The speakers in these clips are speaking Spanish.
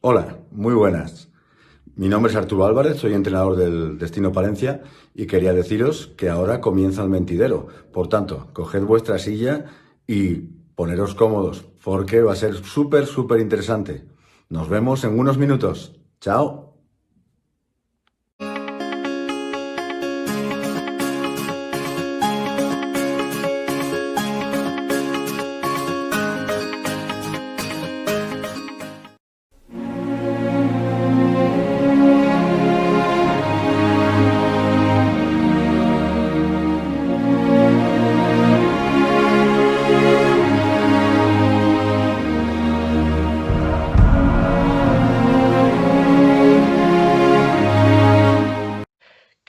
Hola, muy buenas. Mi nombre es Arturo Álvarez, soy entrenador del Destino Palencia y quería deciros que ahora comienza el mentidero. Por tanto, coged vuestra silla y poneros cómodos, porque va a ser súper, súper interesante. Nos vemos en unos minutos. Chao.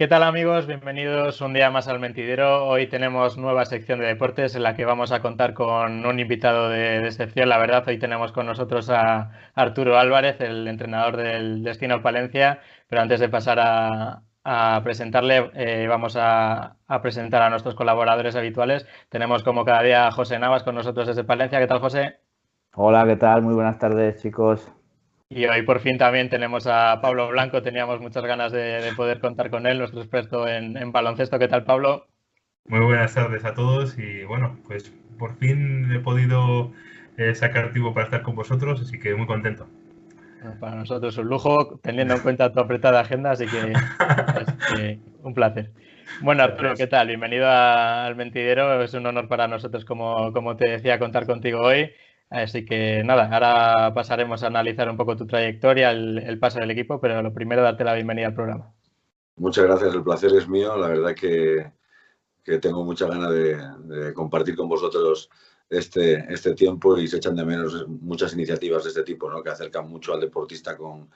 Tal amigos? Bienvenidos un día más al Mentidero. Hoy tenemos nueva sección de deportes en la que vamos a contar con un invitado de, excepción. La verdad, hoy tenemos con nosotros a Arturo Álvarez, el entrenador del Destino Palencia. Pero antes de pasar a, presentarle, eh, vamos a, a, presentar a nuestros colaboradores habituales. Tenemos como cada día a José Navas con nosotros desde Palencia. ¿Qué tal, José? Hola, ¿qué tal? Muy buenas tardes, chicos. Y hoy por fin también tenemos a Pablo Blanco, teníamos muchas ganas de, poder contar con él, nuestro experto en, baloncesto. ¿Qué tal, Pablo? Muy buenas tardes a todos y bueno, pues por fin he podido eh, sacar tiempo para estar con vosotros, así que muy contento. Para nosotros un lujo, teniendo en cuenta tu apretada agenda, así que este, un placer. Bueno, Arturo, ¿qué tal? Bienvenido al Mentidero. Es un honor para nosotros, como, como te decía, contar contigo hoy. Así que nada, ahora pasaremos a analizar un poco tu trayectoria, el, paso del equipo, pero lo primero, darte la bienvenida al programa. Muchas gracias, el placer es mío. La verdad que, tengo mucha ganas de, compartir con vosotros este, este tiempo y se echan de menos muchas iniciativas de este tipo, ¿no? que acercan mucho al deportista con,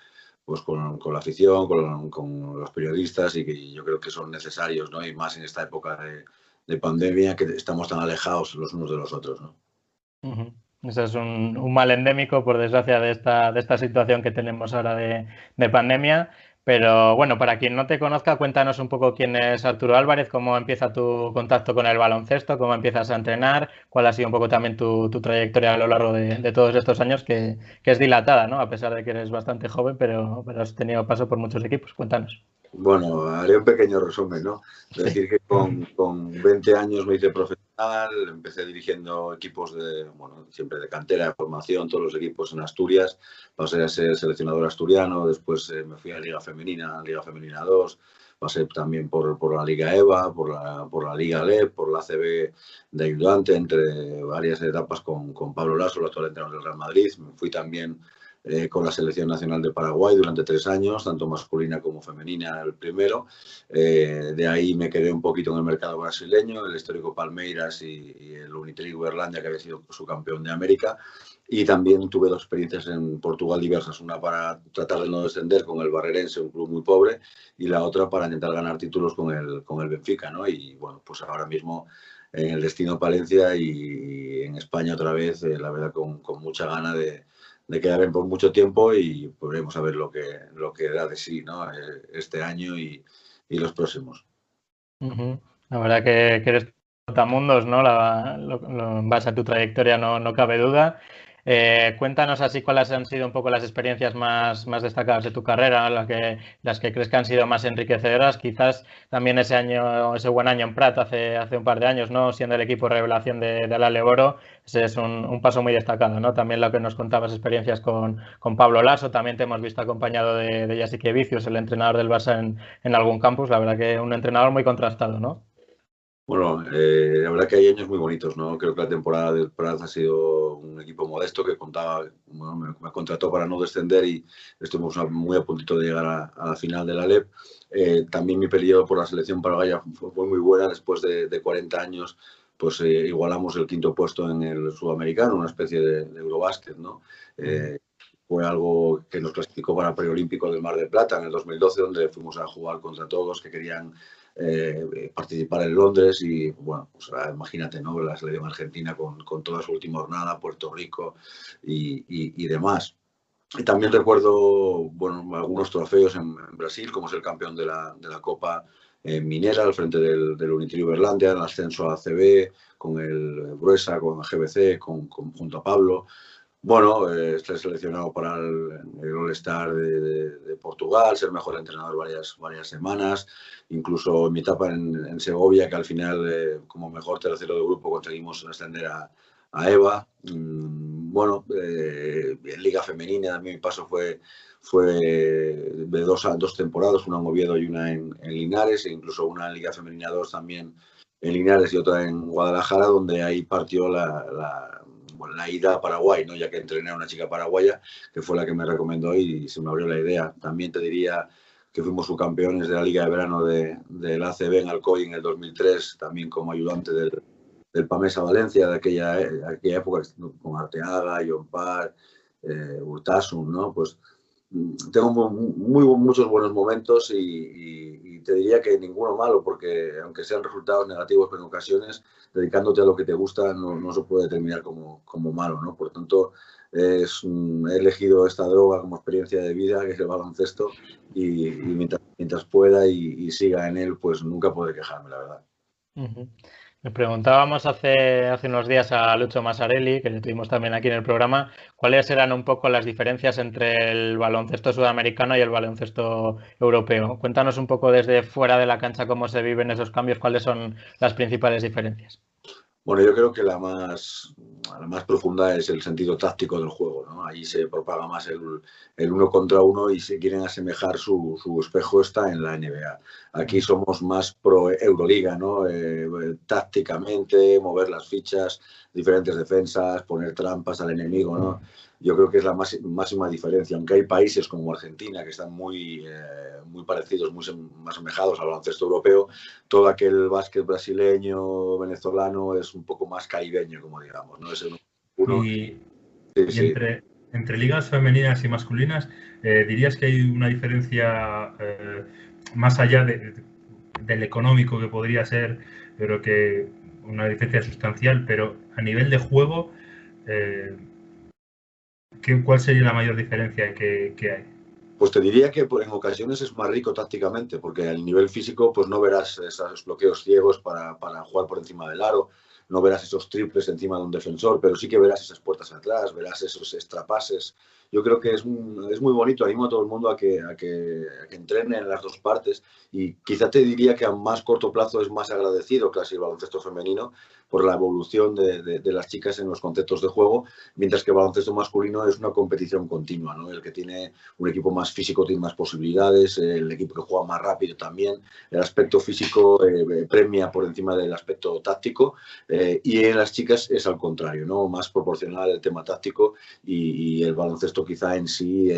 pues con, la afición, con, los periodistas y que yo creo que son necesarios, ¿no? y más en esta época de, pandemia que estamos tan alejados los unos de los otros. ¿no? Eso es un, mal endémico, por desgracia, de esta, de esta situación que tenemos ahora de, pandemia. Pero bueno, para quien no te conozca, cuéntanos un poco quién es Arturo Álvarez, cómo empieza tu contacto con el baloncesto, cómo empiezas a entrenar, cuál ha sido un poco también tu, trayectoria a lo largo de, todos estos años, que, es dilatada, ¿no? A pesar de que eres bastante joven, pero has tenido paso por muchos equipos. Cuéntanos. Bueno, haré un pequeño resumen, ¿no? Es decir, que con, con 20 años me hice profesional, empecé dirigiendo equipos de, bueno, siempre de cantera, de formación, todos los equipos en Asturias, pasé a ser seleccionador asturiano, después eh, me fui a Liga Femenina, Liga Femenina 2, pasé también por, por la Liga EVA, por la, por la Liga LEP, por la CB de ayudante, entre varias etapas con, con Pablo Lasso, el actual entrenador del Real Madrid, me fui también eh, con la Selección Nacional de Paraguay durante tres años, tanto masculina como femenina el primero. Eh, de ahí me quedé un poquito en el mercado brasileño, el histórico Palmeiras y, el Unitrigo Uberlandia, que había sido su campeón de América. Y también tuve dos experiencias en Portugal diversas, una para tratar de no descender con el Barrerense, un club muy pobre, y la otra para intentar ganar títulos con el, con el Benfica. ¿no? Y bueno, pues ahora mismo en el destino Palencia y, en España otra vez, eh, la verdad con, con mucha gana de, de quedar por mucho tiempo y podremos ver lo que, lo que da de sí ¿no? Eh, este año y, y los próximos. La verdad que, que eres mundos, ¿no? La, lo, en base a tu trayectoria no, no cabe duda. Eh, cuéntanos así cuáles han sido un poco las experiencias más, más destacadas de tu carrera, las que, las que crees que han sido más enriquecedoras. Quizás también ese año, ese buen año en Prat hace, hace un par de años, ¿no? Siendo el equipo revelación de, de la Leboro, ese es un, paso muy destacado, ¿no? También lo que nos contabas experiencias con, con Pablo Lasso, también te hemos visto acompañado de, de Jasique Vicius, el entrenador del Barça en, en algún campus. La verdad que un entrenador muy contrastado, ¿no? Bueno, eh, la verdad que hay años muy bonitos, ¿no? Creo que la temporada del Prat ha sido un equipo modesto que contaba, me, contrató para no descender y estuvimos muy a puntito de llegar a, la final de la LEP. Eh, también mi periodo por la selección paraguaya fue muy buena después de, 40 años pues eh, igualamos el quinto puesto en el sudamericano, una especie de, de Eurobásquet, ¿no? fue algo que nos clasificó para el preolímpico del Mar del Plata en el 2012, donde fuimos a jugar contra todos que querían eh, participar en Londres y, bueno, pues, imagínate, ¿no? La selección argentina con, con, toda su última jornada, Puerto Rico y, y, demás. Y también recuerdo, bueno, algunos trofeos en, Brasil, como es el campeón de la, de la Copa eh, Minera al frente del, del Unitrio Berlandia, el ascenso a ACB, con el Bruesa, con GBC, con, junto a Pablo bueno, eh, estar seleccionado para el, All-Star de, Portugal, ser mejor entrenador varias, varias semanas, incluso mi etapa en, Segovia, que al final, eh, como mejor tercero de grupo, conseguimos ascender a, Eva. Mm, bueno, eh, en Liga Femenina, mi paso fue, fue de dos, dos temporadas, una en Oviedo y una en, Linares, e incluso una en Liga Femenina 2 también en Linares y otra en Guadalajara, donde ahí partió la ida a Paraguay, ¿no? ya que entrené a una chica paraguaya, que fue la que me recomendó y se me abrió la idea. También te diría que fuimos subcampeones de la Liga de Verano de, del ACB en Alcoy en el 2003, también como ayudante del, del Pamesa Valencia de aquella, aquella época, con Arteaga, John Parr, eh, Urtasun, ¿no? Pues tengo muy, muchos buenos momentos y, te diría que ninguno malo, porque aunque sean resultados negativos en ocasiones, dedicándote a lo que te gusta no, se puede terminar como, como malo, ¿no? Por tanto, he elegido esta droga como experiencia de vida, que es el baloncesto, y, mientras, mientras, pueda y, siga en él, pues nunca podré quejarme, la verdad. Le preguntábamos hace, hace unos días a Lucho Masarelli, que tuvimos también aquí en el programa, cuáles eran un poco las diferencias entre el baloncesto sudamericano y el baloncesto europeo. Cuéntanos un poco desde fuera de la cancha cómo se viven esos cambios, cuáles son las principales diferencias. Bueno, yo creo que la más, la más profunda es el sentido táctico del juego. ¿no? Ahí se propaga más el, el, uno contra uno y se quieren asemejar su, su, espejo está en la NBA. Aquí somos más pro Euroliga, ¿no? Eh, tácticamente, mover las fichas, diferentes defensas, poner trampas al enemigo. ¿no? Yo creo que es la máxima diferencia, aunque hay países como Argentina que están muy, eh, muy parecidos, muy más asemejados al baloncesto europeo, todo aquel básquet brasileño, venezolano es un poco más caribeño, como digamos, ¿no? Es uno, y, Entre, entre, ligas femeninas y masculinas, eh, ¿dirías que hay una diferencia eh, más allá del económico que podría ser, pero que una diferencia sustancial, pero a nivel de juego... ¿cuál sería la mayor diferencia que, hay? Pues te diría que en ocasiones es más rico tácticamente, porque al nivel físico pues no verás esos bloqueos ciegos para, para, jugar por encima del aro, no verás esos triples encima de un defensor, pero sí que verás esas puertas atrás, verás esos extrapases. Yo creo que es, es muy bonito, animo a todo el mundo a que, a que, a que entrene en las dos partes y quizá te diría que a más corto plazo es más agradecido casi el baloncesto femenino, por la evolución de, las chicas en los conceptos de juego, mientras que el baloncesto masculino es una competición continua, ¿no? El que tiene un equipo más físico tiene más posibilidades, el equipo que juega más rápido también, el aspecto físico eh, eh, premia por encima del aspecto táctico eh, y en las chicas es al contrario, ¿no? Más proporcional el tema táctico y, el baloncesto quizá en sí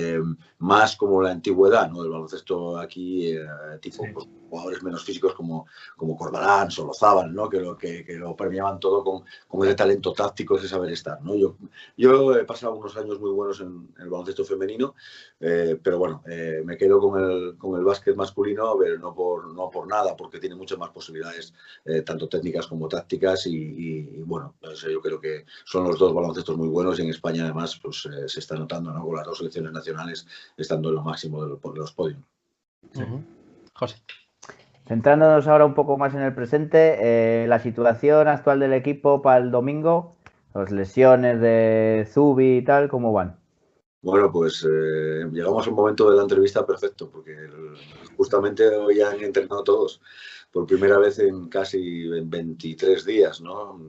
más como la antigüedad, ¿no? El baloncesto aquí tipo pues, jugadores menos físicos como, como Corbalán, Solozábal, ¿no? Que lo, que, que lo premiaban todo con, con, ese talento táctico, ese saber estar. ¿no? Yo, yo he pasado unos años muy buenos en, el baloncesto femenino, eh, pero bueno, eh, me quedo con el, con el básquet masculino, pero no por, no por nada, porque tiene muchas más posibilidades, eh, tanto técnicas como tácticas, y, bueno, pues, yo creo que son los dos baloncestos muy buenos y en España además pues, se está notando ¿no? con las dos selecciones nacionales estando en lo máximo de los, de los podios. José. Centrándonos ahora un poco más en el presente, eh, la situación actual del equipo para el domingo, las lesiones de Zubi y tal, ¿cómo van? Bueno, pues eh, llegamos a un momento de la entrevista perfecto, porque justamente hoy han entrenado todos por primera vez en casi 23 días, ¿no?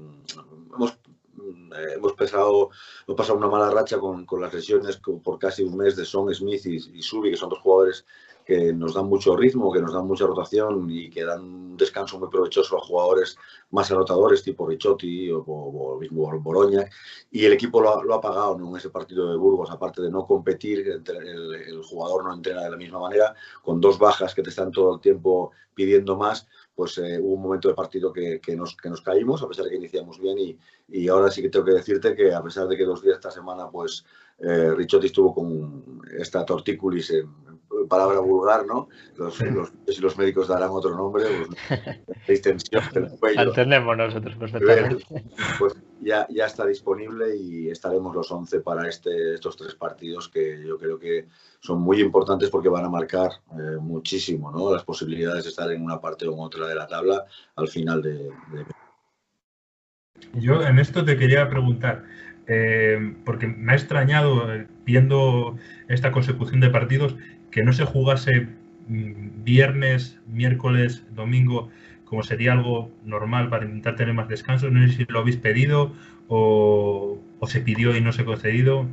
Hemos, eh, hemos, pasado, hemos pasado una mala racha con, con, las lesiones por casi un mes de Son Smith y, y Subi, que son dos jugadores que nos dan mucho ritmo, que nos dan mucha rotación y que dan un descanso muy provechoso a jugadores más anotadores tipo Richotti o, o, Boroña. Y el equipo lo, ha pagado en ese partido de Burgos, aparte de no competir, el, jugador no entrena de la misma manera, con dos bajas que te están todo el tiempo pidiendo más, pues eh, hubo un momento de partido que, que, nos, que nos caímos, a pesar de que iniciamos bien y, y ahora sí que tengo que decirte que a pesar de que dos días esta semana, pues eh, Richotti estuvo con esta tortícolis en, palabra vulgar, ¿no? Los, los, si los médicos darán otro nombre, pues, distensión del cuello. Entendemos nosotros perfectamente. Pues ya, ya está disponible y estaremos los 11 para este, estos tres partidos que yo creo que son muy importantes porque van a marcar eh, muchísimo ¿no? las posibilidades de estar en una parte o en otra de la tabla al final de... Yo en esto te quería preguntar, eh, porque me ha extrañado eh, viendo esta consecución de partidos que no se jugase mm, viernes, miércoles, domingo, como sería algo normal para intentar tener más descanso. No sé si lo habéis pedido o, se pidió y no se ha concedido.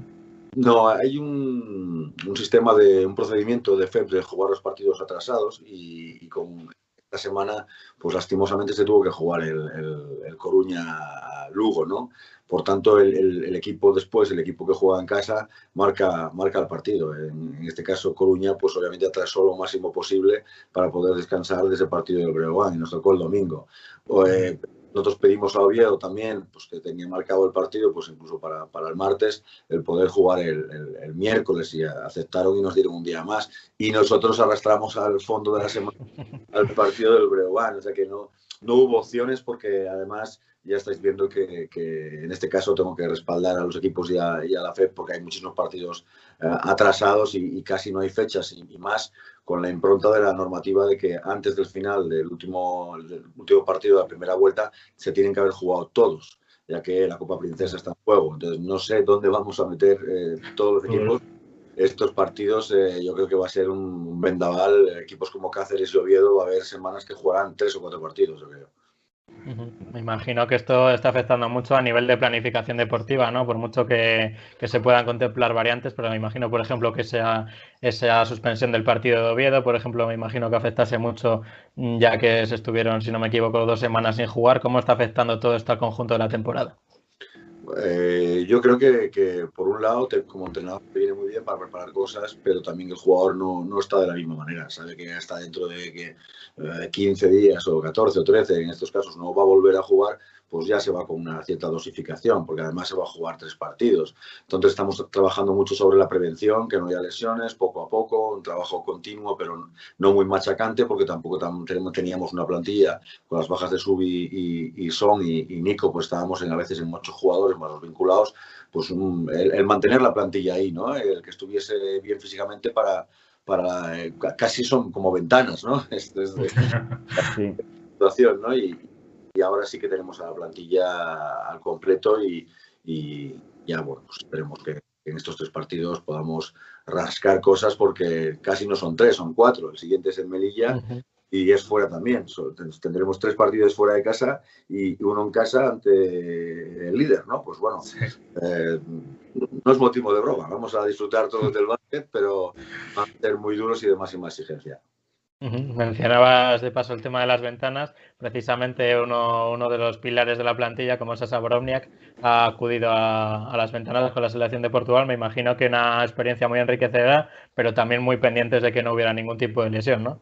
No, hay un, sistema de un procedimiento de FEP de jugar los partidos atrasados y, con semana, pues lastimosamente se tuvo que jugar el, el Coruña-Lugo, ¿no? Por tanto, el, equipo después, el equipo que juega en casa, marca, marca el partido. En, este caso, Coruña, pues obviamente atrasó lo máximo posible para poder descansar de ese partido del Breogán y nos tocó el domingo. Eh, nosotros pedimos a Oviedo también, pues que tenía marcado el partido, pues incluso para, para el martes, el poder jugar el, el, miércoles y aceptaron y nos dieron un día más. Y nosotros arrastramos al fondo de la semana al partido del Breogán, o sea que no, no hubo opciones porque además ya estáis viendo que, en este caso tengo que respaldar a los equipos y a, la FED porque hay muchísimos partidos eh, atrasados y, casi no hay fechas y, más con la impronta de la normativa de que antes del final del último, último partido de la primera vuelta se tienen que haber jugado todos ya que la Copa Princesa está en juego. Entonces no sé dónde vamos a meter eh, todos los equipos. Estos partidos eh, yo creo que va a ser un vendaval. Equipos como Cáceres y Oviedo va a haber semanas que jugarán tres o cuatro partidos, yo creo. Me imagino que esto está afectando mucho a nivel de planificación deportiva, ¿no? Por mucho que, se puedan contemplar variantes, pero me imagino, por ejemplo, que sea esa suspensión del partido de Oviedo, por ejemplo, me imagino que afectase mucho, mm, ya que se estuvieron, si no me equivoco, dos semanas sin jugar. ¿Cómo está afectando todo esto al conjunto de la temporada? Eh, yo creo que, por un lado, como entrenador te viene muy bien para preparar cosas, pero también el jugador no, no está de la misma manera. Sabe que está dentro de que, 15 eh, días o 14 o 13, en estos casos, no va a volver a jugar pues ya se va con una cierta dosificación, porque además se va a jugar tres partidos. Entonces estamos trabajando mucho sobre la prevención, que no haya lesiones, poco a poco, un trabajo continuo, pero no muy machacante, porque tampoco teníamos una plantilla con las bajas de Subi y, Son y, Nico, pues estábamos en, a veces en ocho jugadores más los vinculados, pues el, mantener la plantilla ahí, ¿no? El que estuviese bien físicamente para, para eh, casi son como ventanas, ¿no? Es, situación, ¿no? Y, y ahora sí que tenemos a la plantilla al completo y, ya, bueno, pues esperemos que en estos tres partidos podamos rascar cosas porque casi no son tres, son cuatro. El siguiente es en Melilla y es fuera también. Tendremos tres partidos fuera de casa y uno en casa ante el líder, ¿no? Pues bueno, eh, no es motivo de broma. Vamos a disfrutar todos del básquet, pero van a ser muy duros y de máxima exigencia. Mencionabas de paso el tema de las ventanas. Precisamente uno, de los pilares de la plantilla, como Sasa ha acudido a, las ventanas con la selección de Portugal. Me imagino que una experiencia muy enriquecedora, pero también muy pendientes de que no hubiera ningún tipo de lesión, ¿no?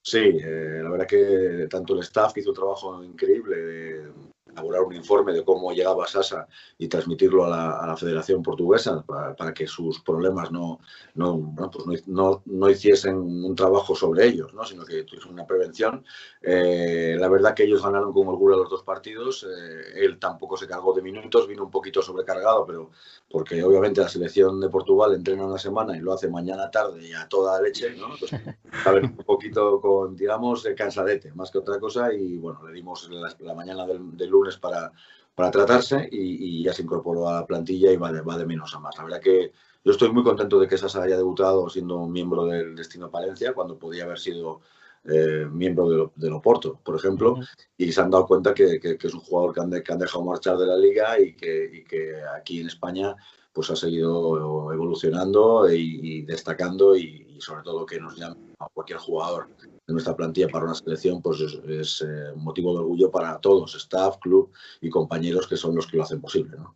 Sí, eh, la verdad que tanto el staff hizo un trabajo increíble elaborar un informe de cómo llegaba Sasa y transmitirlo a la, Federación Portuguesa para, que sus problemas no, no, pues no, no, hiciesen un trabajo sobre ellos, ¿no? sino que tuviesen una prevención. Eh, la verdad que ellos ganaron con orgullo los dos partidos. Eh, él tampoco se cargó de minutos, vino un poquito sobrecargado, pero porque obviamente la selección de Portugal entrena una semana y lo hace mañana tarde y a toda leche, ¿no? Pues, a ver, un poquito con, digamos, cansadete, más que otra cosa. Y bueno, le dimos la, mañana del, del lunes para, para tratarse y, ya se incorporó a la plantilla y va de, va de menos a más. La verdad que yo estoy muy contento de que Sasa haya debutado siendo un miembro del Destino Palencia cuando podía haber sido eh, miembro de, Oporto, por ejemplo, y se han dado cuenta que, es un jugador que han, que han, dejado marchar de la liga y que, y que aquí en España pues ha seguido evolucionando y, destacando y, sobre todo que nos llama cualquier jugador de nuestra plantilla para una selección, pues es, eh, motivo de orgullo para todos, staff, club y compañeros que son los que lo hacen posible. ¿no?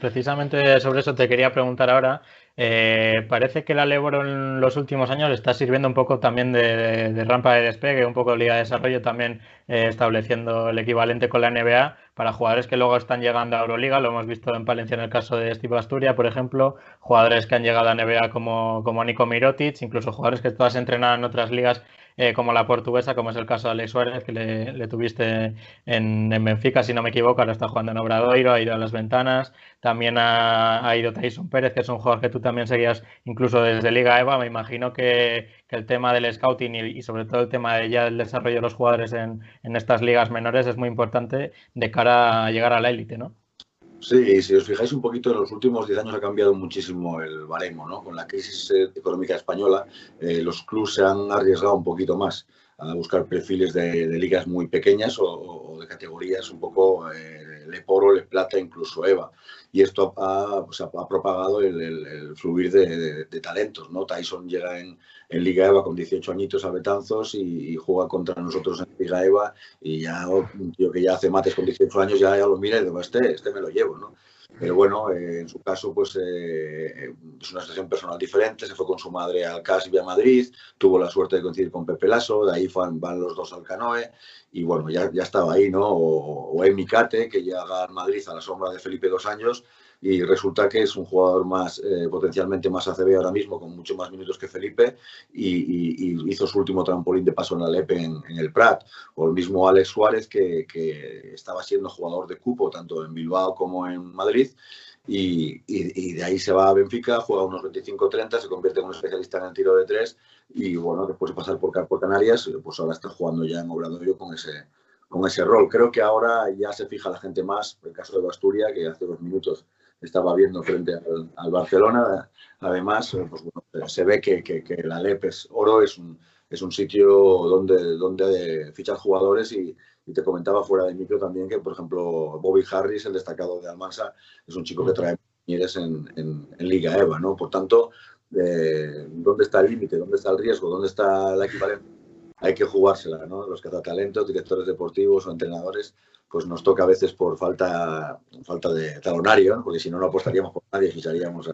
Precisamente sobre eso te quería preguntar ahora. Eh, parece que la Leboro en los últimos años está sirviendo un poco también de, rampa de despegue, un poco de liga de desarrollo, también eh, estableciendo el equivalente con la NBA para jugadores que luego están llegando a Euroliga. Lo hemos visto en Palencia en el caso de Steve Asturia, por ejemplo, jugadores que han llegado a NBA como, como Nico Mirotic, incluso jugadores que todas entrenadas en otras ligas eh, como la portuguesa, como es el caso de Alex Suárez, que le, tuviste en, Benfica, si no me equivoco, ahora está jugando en Obradoiro, ha ido a las ventanas. También ha, ido Tyson Pérez, que es un jugador que tú también seguías incluso desde Liga EVA. Me imagino que, el tema del scouting y, sobre todo el tema de ya el desarrollo de los jugadores en, en estas ligas menores es muy importante de cara a llegar a la élite, ¿no? Sí, si os fijáis un poquito, en los últimos 10 años ha cambiado muchísimo el baremo, ¿no? Con la crisis económica española, eh, los clubes se han arriesgado un poquito más a buscar perfiles de, ligas muy pequeñas o, de categorías un poco eh, Le Poro, Le Plata, incluso EVA. Y esto ha, pues, propagado el, fluir de, talentos, ¿no? Tyson llega en, Liga EVA con 18 añitos a Betanzos y, juega contra nosotros en Liga EVA y ya un tío que ya hace mates con 18 años ya, ya lo mira y digo, este, este me lo llevo, ¿no? Pero bueno, eh, en su caso, pues eh, es una situación personal diferente. Se fue con su madre al CAS y a Madrid, tuvo la suerte de coincidir con Pepe Lasso, de ahí van, van los dos al Canoe y bueno, ya, ya estaba ahí, ¿no? O, o Emi Cate, que llega a Madrid a la sombra de Felipe dos años y resulta que es un jugador más eh, potencialmente más ACB ahora mismo, con mucho más minutos que Felipe, y, hizo su último trampolín de paso en la LEP en, el Prat. O el mismo Alex Suárez, que, estaba siendo jugador de cupo, tanto en Bilbao como en Madrid, y, de ahí se va a Benfica, juega unos 25-30, se convierte en un especialista en el tiro de tres, y bueno, después de pasar por, por Canarias, pues ahora está jugando ya en Obradoiro con ese, con ese rol. Creo que ahora ya se fija la gente más, en el caso de Basturia, que hace unos minutos estaba viendo frente al, Barcelona. Además, eh, pues, bueno, se ve que, que, la LEP es oro, es un, es un sitio donde, donde fichar jugadores y, te comentaba fuera de micro también que, por ejemplo, Bobby Harris, el destacado de Almansa, es un chico que trae mujeres en, en, Liga EVA, ¿no? Por tanto, eh, ¿dónde está el límite? ¿Dónde está el riesgo? ¿Dónde está la equivalencia? Hay que jugársela, ¿no? Los cazatalentos, directores deportivos o entrenadores pues nos toca a veces por falta, falta de talonario, porque si no, no apostaríamos por nadie, ficharíamos a,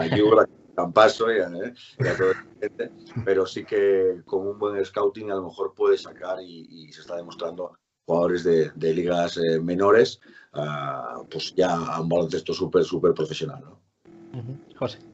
a a Campaso y a, ¿eh? todo el pero sí que con un buen scouting a lo mejor puede sacar y, se está demostrando jugadores de, ligas eh, menores, pues ya a un baloncesto súper, súper profesional. ¿no? José.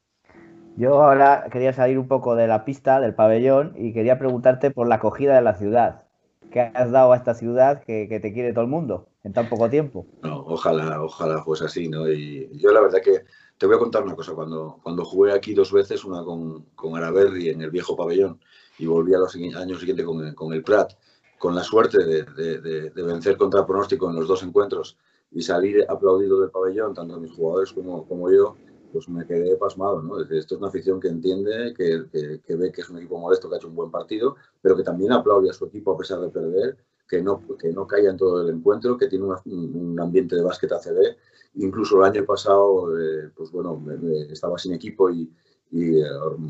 Yo ahora quería salir un poco de la pista, del pabellón, y quería preguntarte por la acogida de la ciudad que has dado a esta ciudad que, te quiere todo el mundo en tan poco tiempo. No, ojalá, ojalá fuese así, ¿no? Y yo la verdad que te voy a contar una cosa. Cuando, cuando jugué aquí dos veces, una con, con en el viejo pabellón y volví a los años siguientes con, con el Prat, con la suerte de, de, vencer contra pronóstico en los dos encuentros y salir aplaudido del pabellón, tanto mis jugadores como, como yo, pues me quedé pasmado, ¿no? Esto es una afición que entiende, que, que, ve que es un equipo modesto, que ha hecho un buen partido, pero que también aplaude a su equipo a pesar de perder, que no, que no calla en todo el encuentro, que tiene un ambiente de básquet ACB. Incluso el año pasado, eh, pues bueno, estaba sin equipo y, eh,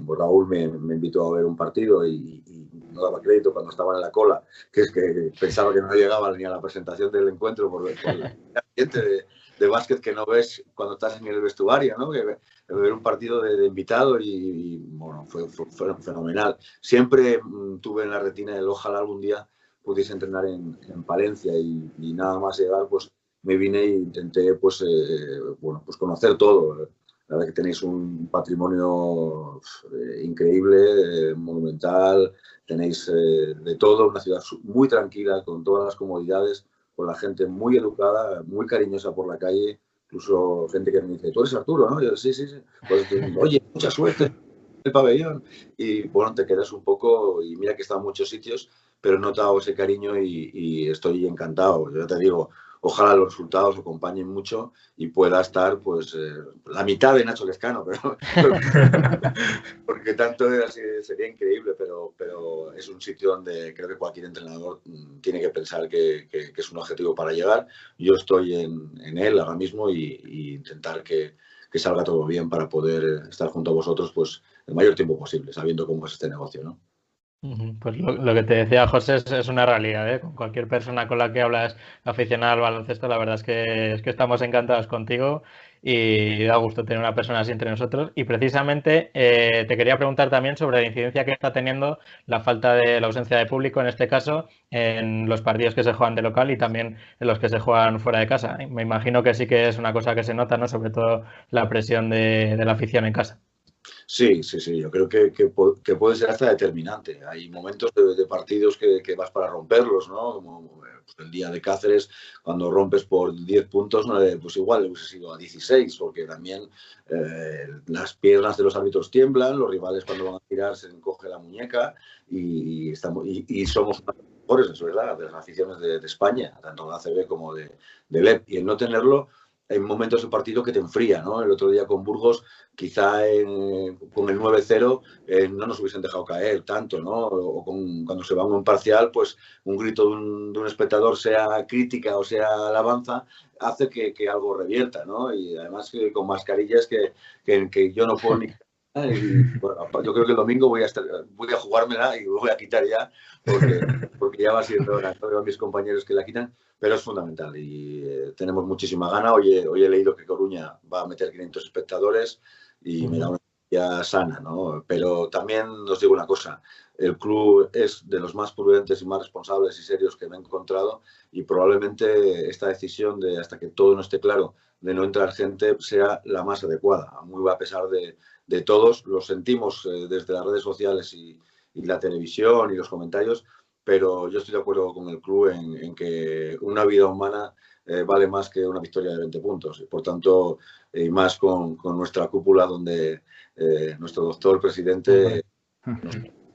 Raúl me, invitó a ver un partido y, no daba crédito cuando estaba en la cola, que es que pensaba que no llegaba ni a la presentación del encuentro por, por el de, de básquet que no ves cuando estás en el vestuario, ¿no? Que, ver un partido de, invitado y, bueno, fue, fenomenal. Siempre mm, tuve en la retina el ojalá algún día pudiese entrenar en, Palencia y, nada más llegar, pues me vine e intenté, pues, eh, bueno, pues conocer todo. La verdad que tenéis un patrimonio eh, increíble, eh, monumental, tenéis de todo, una ciudad muy tranquila, con todas las comodidades con la gente muy educada, muy cariñosa por la calle, incluso gente que me dice, tú eres Arturo, ¿no? Yo, sí, sí, sí. Pues, oye, mucha suerte el pabellón. Y bueno, te quedas un poco, y mira que he estado en muchos sitios, pero he notado ese cariño y, y estoy encantado. Yo te digo, ojalá los resultados acompañen mucho y pueda estar pues eh, la mitad de Nacho Lescano, pero, porque tanto sería increíble, pero, pero es un sitio donde creo que cualquier entrenador mm, tiene que pensar que, es un objetivo para llegar. Yo estoy en, él ahora mismo y, intentar que, que, salga todo bien para poder estar junto a vosotros pues el mayor tiempo posible, sabiendo cómo es este negocio, ¿no? Pues lo, que te decía José es, una realidad, ¿eh? Con cualquier persona con la que hablas aficionada al baloncesto, la verdad es que, es que estamos encantados contigo y da gusto tener una persona así entre nosotros. Y precisamente eh, te quería preguntar también sobre la incidencia que está teniendo la falta de la ausencia de público, en este caso, en los partidos que se juegan de local y también en los que se juegan fuera de casa. Me imagino que sí que es una cosa que se nota, ¿no? Sobre todo la presión de la afición en casa. Sí, sí, sí, yo creo que, que, puede ser hasta determinante. Hay momentos de, partidos que, que, vas para romperlos, ¿no? Como pues, el día de Cáceres, cuando rompes por 10 puntos, pues igual hubiese sido a 16, porque también eh, las piernas de los árbitros tiemblan, los rivales cuando van a tirar se encoge la muñeca y, estamos, y, somos mejores, eso es verdad, de las aficiones de, España, tanto de ACB como de, de LEP. Y el no tenerlo hay momentos del partido que te enfría, ¿no? El otro día con Burgos, quizá con el 9-0 eh, no nos hubiesen dejado caer tanto, ¿no? O con, cuando se va un parcial, pues un grito de un, espectador, sea crítica o sea alabanza, hace que, algo revierta, ¿no? Y además que con mascarillas que, que, yo no puedo ni yo creo que el domingo voy a estar, voy a jugármela y voy a quitar ya, porque, ya va siendo hora. a mis compañeros que la quitan, pero es fundamental y eh, tenemos muchísima gana. Hoy he, hoy he leído que Coruña va a meter 500 espectadores y me da una idea sana, ¿no? Pero también os digo una cosa, el club es de los más prudentes y más responsables y serios que me he encontrado y probablemente esta decisión de hasta que todo no esté claro de no entrar gente sea la más adecuada, muy a pesar de, de todos, lo sentimos eh, desde las redes sociales y, y la televisión y los comentarios, pero yo estoy de acuerdo con el club en, que una vida humana eh, vale más que una victoria de 20 puntos. Y por tanto, y más con, nuestra cúpula donde eh, nuestro doctor presidente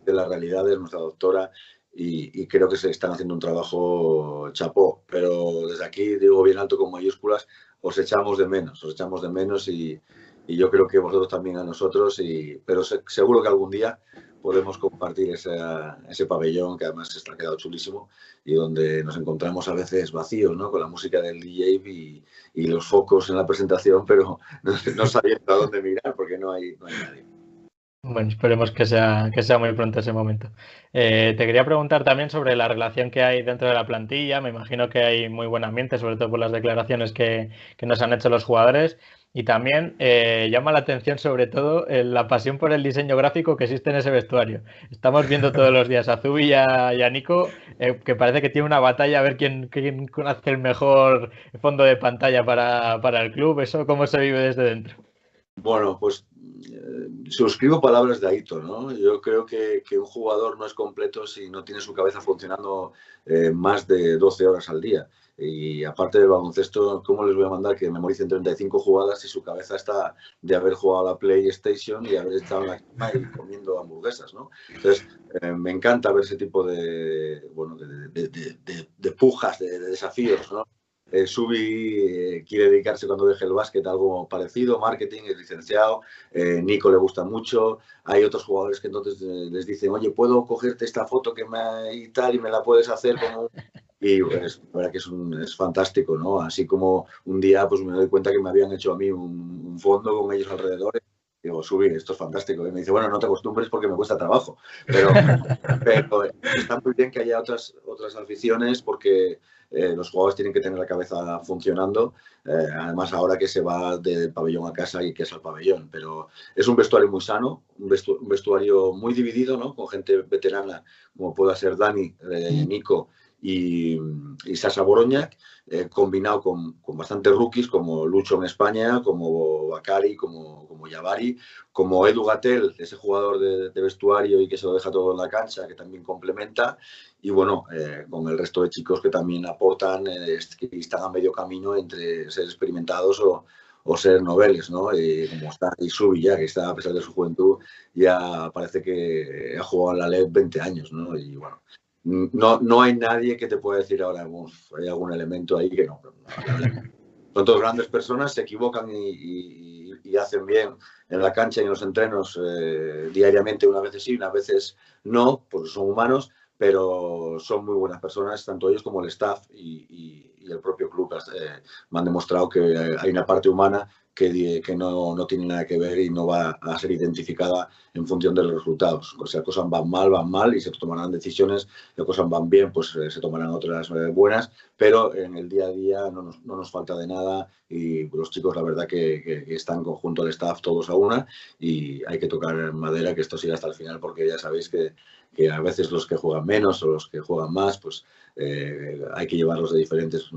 de la realidad es nuestra doctora y, creo que se están haciendo un trabajo chapó. Pero desde aquí digo bien alto con mayúsculas, os echamos de menos, os echamos de menos y, yo creo que vosotros también a nosotros, y, pero seguro que algún día podemos compartir ese pabellón que además está quedado chulísimo y donde nos encontramos a veces vacíos, ¿no? Con la música del DJ y, y los focos en la presentación, pero no, sabiendo a dónde mirar porque no hay, no hay nadie. Bueno, esperemos que sea, que sea muy pronto ese momento. Eh, te quería preguntar también sobre la relación que hay dentro de la plantilla. Me imagino que hay muy buen ambiente, sobre todo por las declaraciones que, que nos han hecho los jugadores. Y también eh, llama la atención sobre todo eh, la pasión por el diseño gráfico que existe en ese vestuario. Estamos viendo todos los días a Zubi y a, Nico, eh, que parece que tiene una batalla a ver quién, quién el mejor fondo de pantalla para, para el club. ¿Eso cómo se vive desde dentro? Bueno, pues suscribo palabras de Aito, ¿no? Yo creo que, un jugador no es completo si no tiene su cabeza funcionando más de 12 horas al día. Y aparte del baloncesto, ¿cómo les voy a mandar que memoricen 35 jugadas si su cabeza está de haber jugado a la PlayStation y haber estado en la cama y comiendo hamburguesas, ¿no? Entonces, eh, me encanta ver ese tipo de, bueno, de, de, pujas, de, desafíos, ¿no? Eh, Subi eh, quiere dedicarse cuando deje el básquet a algo parecido, marketing, es licenciado, eh, Nico le gusta mucho, hay otros jugadores que entonces les dicen, oye, ¿puedo cogerte esta foto que me y tal y me la puedes hacer como y pues, la verdad que es, un, es fantástico, ¿no? Así como un día pues me doy cuenta que me habían hecho a mí un, fondo con ellos alrededor. Digo, subí, esto es fantástico. Y me dice, bueno, no te acostumbres porque me cuesta trabajo. Pero, pero está muy bien que haya otras, otras aficiones porque eh, los jugadores tienen que tener la cabeza funcionando. Eh, además, ahora que se va del pabellón a casa y que es al pabellón. Pero es un vestuario muy sano, un, vestuario muy dividido, ¿no? Con gente veterana como pueda ser Dani, eh, Nico y, y Sasa Boroñac, eh, combinado con, con, bastantes rookies como Lucho en España, como Bakari, como, como Yavari, como Edu Gatel, ese jugador de, vestuario y que se lo deja todo en la cancha, que también complementa, y bueno, eh, con el resto de chicos que también aportan, eh, que están a medio camino entre ser experimentados o, o ser noveles, ¿no? Y como está Isubi ya, que está a pesar de su juventud, ya parece que ha jugado en la LED 20 años, ¿no? Y bueno, no, no hay nadie que te pueda decir ahora, hay algún elemento ahí que no. Son todas grandes personas, se equivocan y, hacen bien en la cancha y en los entrenos eh, diariamente, unas veces sí, unas veces no, porque son humanos, pero son muy buenas personas, tanto ellos como el staff y, el propio club eh, me han demostrado que hay una parte humana que, que no, no, tiene nada que ver y no va a ser identificada en función de los resultados. O sea, cosas van mal, van mal y se tomarán decisiones, las cosas van bien, pues eh, se tomarán otras eh, buenas, pero en el día a día no nos, no nos falta de nada y los chicos la verdad que, que, están conjunto al staff todos a una y hay que tocar madera que esto siga hasta el final porque ya sabéis que, que a veces los que juegan menos o los que juegan más, pues eh, hay que llevarlos de diferentes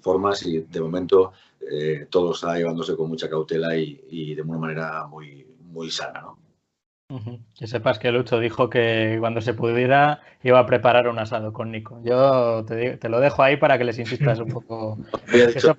formas y de momento eh, todo está llevándose con mucha cautela y, de una manera muy, muy sana, ¿no? Que sepas que Lucho dijo que cuando se pudiera iba a preparar un asado con Nico. Yo te, lo dejo ahí para que les insistas un poco. Eso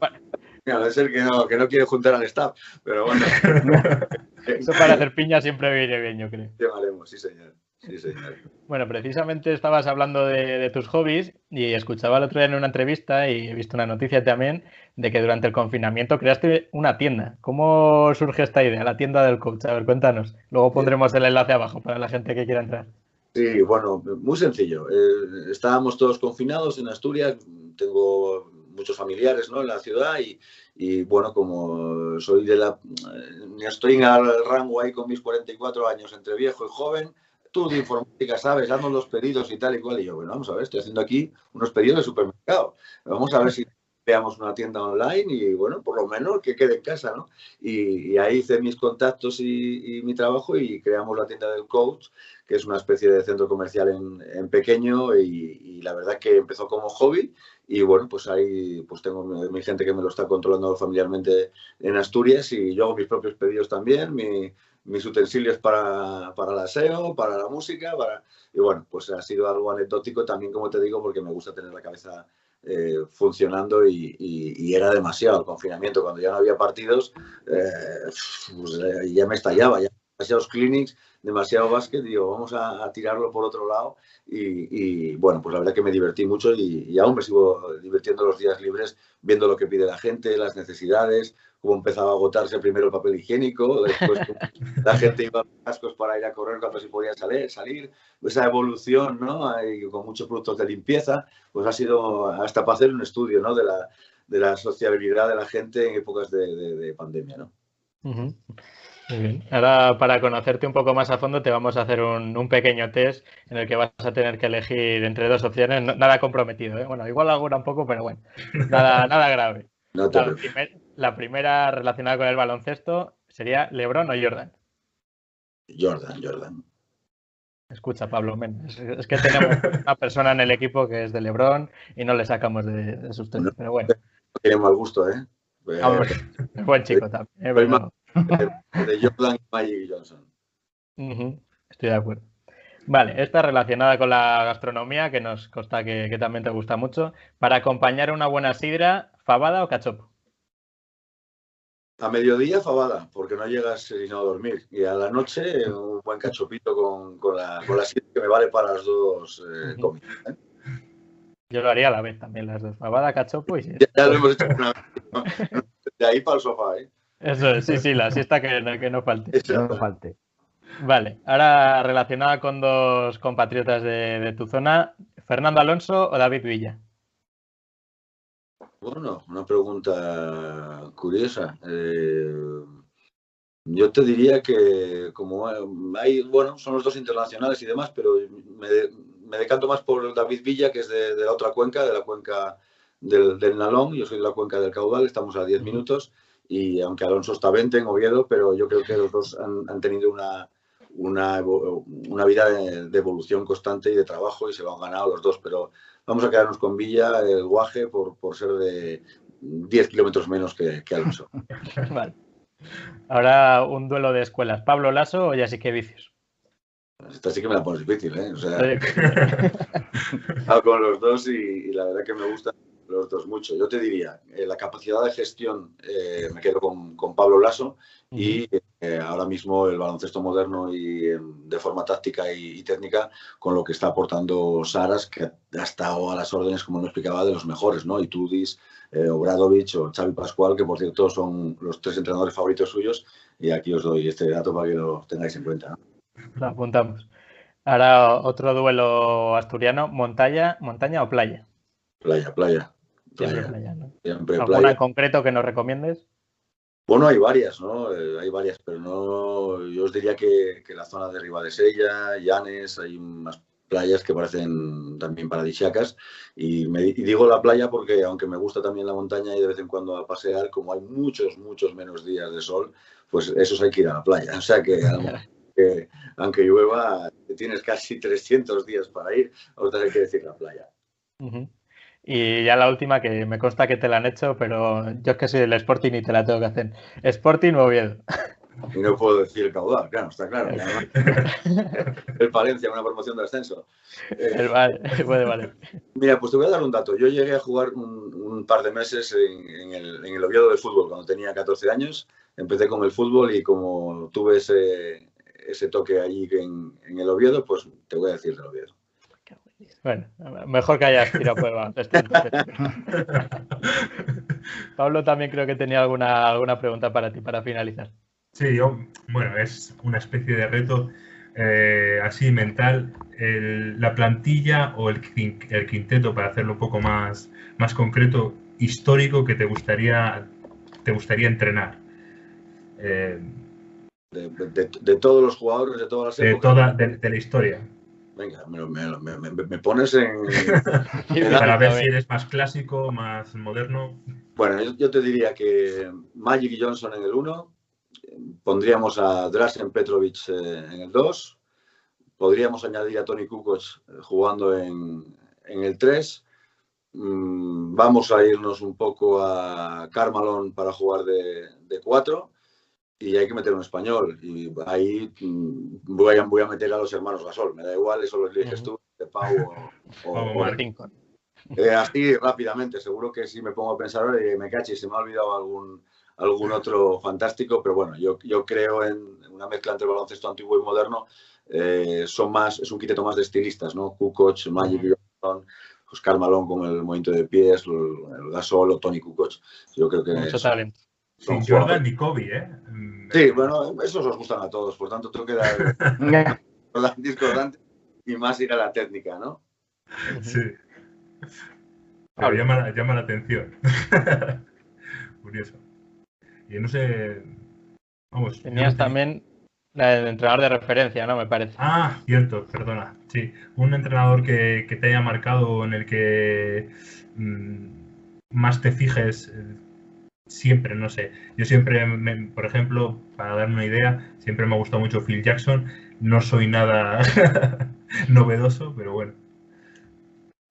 ser que no, que no quiere juntar al staff, pero bueno. Eso para hacer piña siempre viene bien, yo creo. Llevaremos, sí, señor. Sí, señor. Bueno, precisamente estabas hablando de, tus hobbies y escuchaba el otro día en una entrevista y he visto una noticia también de que durante el confinamiento creaste una tienda. ¿Cómo surge esta idea, la tienda del coach? A ver, cuéntanos. Luego pondremos el enlace abajo para la gente que quiera entrar. Sí, bueno, muy sencillo. Eh, estábamos todos confinados en Asturias. Tengo muchos familiares ¿no? en la ciudad y, y bueno, como soy de la... Eh, estoy en el rango ahí con mis 44 años entre viejo y joven, tú de informática sabes, dando los pedidos y tal y cual. Y yo, bueno, vamos a ver, estoy haciendo aquí unos pedidos de supermercado. Vamos a ver si veamos una tienda online y bueno, por lo menos que quede en casa, ¿no? Y, ahí hice mis contactos y, mi trabajo y creamos la tienda del coach, que es una especie de centro comercial en, pequeño y, la verdad que empezó como hobby y bueno, pues ahí pues tengo mi, gente que me lo está controlando familiarmente en Asturias y yo hago mis propios pedidos también, mis utensilios para, para el aseo, para la música, para... y bueno, pues ha sido algo anecdótico también, como te digo, porque me gusta tener la cabeza eh, funcionando y, era demasiado el confinamiento. Cuando ya no había partidos, eh, pues, eh, ya me estallaba, ya demasiados clinics, demasiado básquet, digo, vamos a, tirarlo por otro lado. Y, bueno, pues la verdad que me divertí mucho y, aún me sigo divirtiendo los días libres viendo lo que pide la gente, las necesidades, cómo empezaba a agotarse primero el papel higiénico, después la gente iba a cascos para ir a correr cuando se podía salir, salir. Esa evolución, ¿no? con muchos productos de limpieza, pues ha sido hasta para hacer un estudio, ¿no? De la, de la sociabilidad de la gente en épocas de, pandemia, ¿no? Muy bien. Ahora, para conocerte un poco más a fondo, te vamos a hacer un, pequeño test en el que vas a tener que elegir entre dos opciones. nada comprometido, ¿eh? Bueno, igual alguna un poco, pero bueno, nada, nada grave. No la primera relacionada con el baloncesto sería LeBron o Jordan. Jordan, Jordan. Escucha, Pablo, es, que tenemos una persona en el equipo que es de LeBron y no le sacamos de, sus temas, pero bueno. Tiene mal gusto, ¿eh? es buen chico también. de Jordan y Magic Johnson. Estoy de acuerdo. Vale, esta relacionada con la gastronomía, que nos consta que, que también te gusta mucho. Para acompañar una buena sidra, ¿fabada o cachopo? A mediodía fabada, porque no llegas sino a dormir. Y a la noche un buen cachopito con, con la, con la que me vale para las dos eh, comidas. ¿eh? Yo lo haría a la vez también, las dos. Fabada, cachopo y... Ya, lo hemos hecho una vez. De ahí para el sofá, ¿eh? Eso es, sí, sí, la siesta que, que no falte. no falte. Vale, ahora relacionada con dos compatriotas de, de tu zona, ¿Fernando Alonso o David Villa? Bueno, una pregunta curiosa. Eh, yo te diría que como hay, bueno, son los dos internacionales y demás, pero me, decanto más por David Villa, que es de, la otra cuenca, de la cuenca del, Nalón. Yo soy de la cuenca del Caudal, estamos a 10 minutos. Y aunque Alonso está 20 en Oviedo, pero yo creo que los dos han, tenido una, una, vida de, evolución constante y de trabajo y se lo han ganado los dos. Pero vamos a quedarnos con Villa, el Guaje, por, por ser de 10 kilómetros menos que, que Alonso. vale. Ahora un duelo de escuelas. ¿Pablo Lasso o que Vicios? Esta sí que me la pones difícil, ¿eh? O sea, con los dos y, la verdad que me gusta los dos mucho. Yo te diría, eh, la capacidad de gestión eh, me quedo con, con Pablo Lasso y eh, ahora mismo el baloncesto moderno y de forma táctica y, técnica con lo que está aportando Saras, que ha estado a las órdenes, como me explicaba, de los mejores, ¿no? Y Tudis, Obradovich o Xavi Pascual, que por cierto son los tres entrenadores favoritos suyos. Y aquí os doy este dato para que lo tengáis en cuenta. Lo apuntamos. Ahora otro duelo asturiano, montaña, montaña o playa. Playa, playa. Playa. Siempre playa, ¿Alguna en concreto que nos recomiendes? Bueno, hay varias, ¿no? Eh, hay varias, pero no. Yo os diría que, la zona de Ribadesella, Llanes, hay unas playas que parecen también paradisíacas. Y, me, digo la playa porque, aunque me gusta también la montaña y de vez en cuando a pasear, como hay muchos, muchos menos días de sol, pues esos hay que ir a la playa. O sea que, aunque llueva, tienes casi 300 días para ir, ahorita hay que decir la playa. Y ya la última, que me consta que te la han hecho, pero yo es que soy del Sporting y te la tengo que hacer. Sporting o Oviedo. Y no puedo decir el caudal, claro, está claro. el Palencia, una promoción de ascenso. El vale, puede valer. Mira, pues te voy a dar un dato. Yo llegué a jugar un, par de meses en, el, en, el, Oviedo de fútbol cuando tenía 14 años. Empecé con el fútbol y como tuve ese, ese toque allí en, en, el Oviedo, pues te voy a decir del Oviedo. Bueno, mejor que hayas tirado prueba. Pablo también creo que tenía alguna, alguna pregunta para ti para finalizar. Sí, yo, bueno, es una especie de reto eh, así mental. la plantilla o el, el, quinteto, para hacerlo un poco más, más concreto, histórico que te gustaría, te gustaría entrenar. Eh, de, todos los jugadores, de todas las de Toda, de, la historia. Venga, me, pones en... Para ver si eres más clásico, más moderno. Bueno, yo, te diría que Magic Johnson en el 1, pondríamos a Drasen Petrovic eh, en el 2, podríamos añadir a Tony Kukoc eh, jugando en, el 3, mm, vamos a irnos un poco a Carmalón para jugar de 4 y hay que meter un español. Y ahí mm, voy a, voy a meter a los hermanos Gasol. Me da igual, eso lo eliges tú, de Pau o, o, eh, así rápidamente, seguro que si me pongo a pensar, y me caché, se me ha olvidado algún, algún otro fantástico, pero bueno, yo, yo creo en una mezcla entre baloncesto antiguo y moderno. Eh, son más, es un quiteto más de estilistas, ¿no? Kukoc, Magic Johnson, Oscar Malón con el movimiento de pies, el, Gasol o Tony Kukoc. Yo creo que. Mucho talento. Sin Jordan y Kobe, ¿eh? Sí, bueno, esos os gustan a todos, por tanto tengo que dar discordante y más ir a la técnica, ¿no? Sí. Pero llama, llama la atención. Curioso. Y no sé. Vamos. Tenías también el entrenador de referencia, ¿no? Me parece. Ah, cierto, perdona. Sí. Un entrenador que, te haya marcado en el que mm, más te fijes eh, siempre, no sé. Yo siempre, por ejemplo, para darme una idea, siempre me ha gustado mucho Phil Jackson. No soy nada novedoso, pero bueno.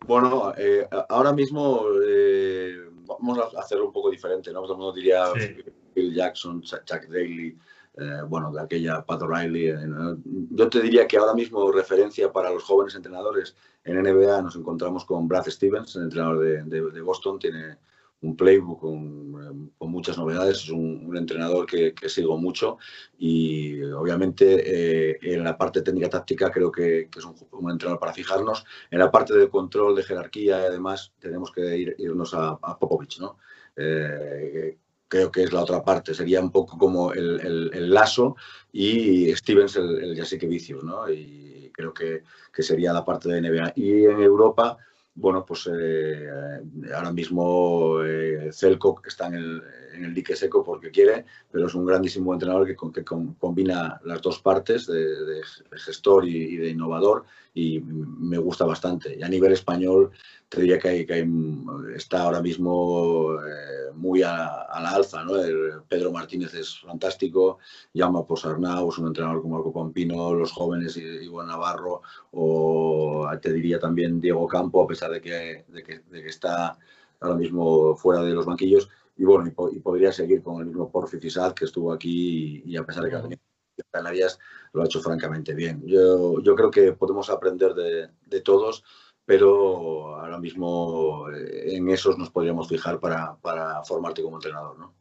Bueno, eh, ahora mismo eh, vamos a hacerlo un poco diferente, ¿no? Todo el mundo diría Phil Jackson, Chuck Daly, eh, bueno, de aquella Pat O'Reilly. Yo te diría que ahora mismo referencia para los jóvenes entrenadores en NBA nos encontramos con Brad Stevens, el entrenador de Boston, tiene un playbook con, con muchas novedades, es un, entrenador que, que, sigo mucho y obviamente eh, en la parte técnica táctica creo que, que es un, un, entrenador para fijarnos. En la parte de control, de jerarquía y además tenemos que ir, irnos a, a Popovich, ¿no? Eh, creo que es la otra parte, sería un poco como el, el, el lazo y Stevens el, el Jessica Vicios, ¿no? Y creo que, que sería la parte de NBA. Y en Europa bueno, pues eh, ahora mismo eh, Celco está en el, en el, dique seco porque quiere, pero es un grandísimo entrenador que, que combina las dos partes de, gestor y, de innovador y me gusta bastante. Y a nivel español te diría que, hay, que está ahora mismo eh, muy a, la alza. ¿no? Pedro Martínez es fantástico, llama por Sarnau, es un entrenador como Marco Pompino, los jóvenes Iván Navarro, o te diría también Diego Campo, a pesar de que, de que, está ahora mismo fuera de los banquillos. Y bueno, y, podría seguir con el mismo Porfi Fisad, que estuvo aquí y, a pesar de que ha tenido Canarias, lo ha hecho francamente bien. Yo, yo creo que podemos aprender de, de todos pero ahora mismo eh, en esos nos podríamos fijar para, para formarte como entrenador, ¿no?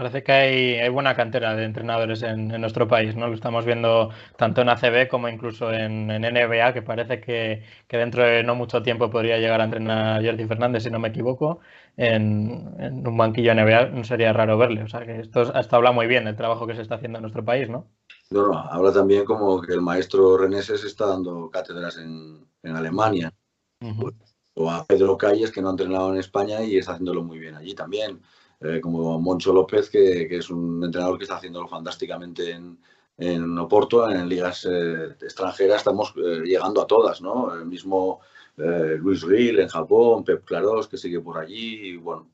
Parece que hay, hay, buena cantera de entrenadores en, en, nuestro país, ¿no? Lo estamos viendo tanto en ACB como incluso en, en NBA, que parece que, que, dentro de no mucho tiempo podría llegar a entrenar a Jordi Fernández, si no me equivoco, en, en, un banquillo NBA, no sería raro verle. O sea que esto hasta habla muy bien del trabajo que se está haciendo en nuestro país, ¿no? No, no, habla también como que el maestro Reneses está dando cátedras en, en Alemania. O a Pedro Calles, que no ha entrenado en España y está haciéndolo muy bien allí también. Eh, como Moncho López, que, que, es un entrenador que está haciéndolo fantásticamente en, en Oporto, en ligas eh, extranjeras, estamos eh, llegando a todas, ¿no? El mismo Luis Rill en Japón, Pep Claros, que sigue por allí, y bueno,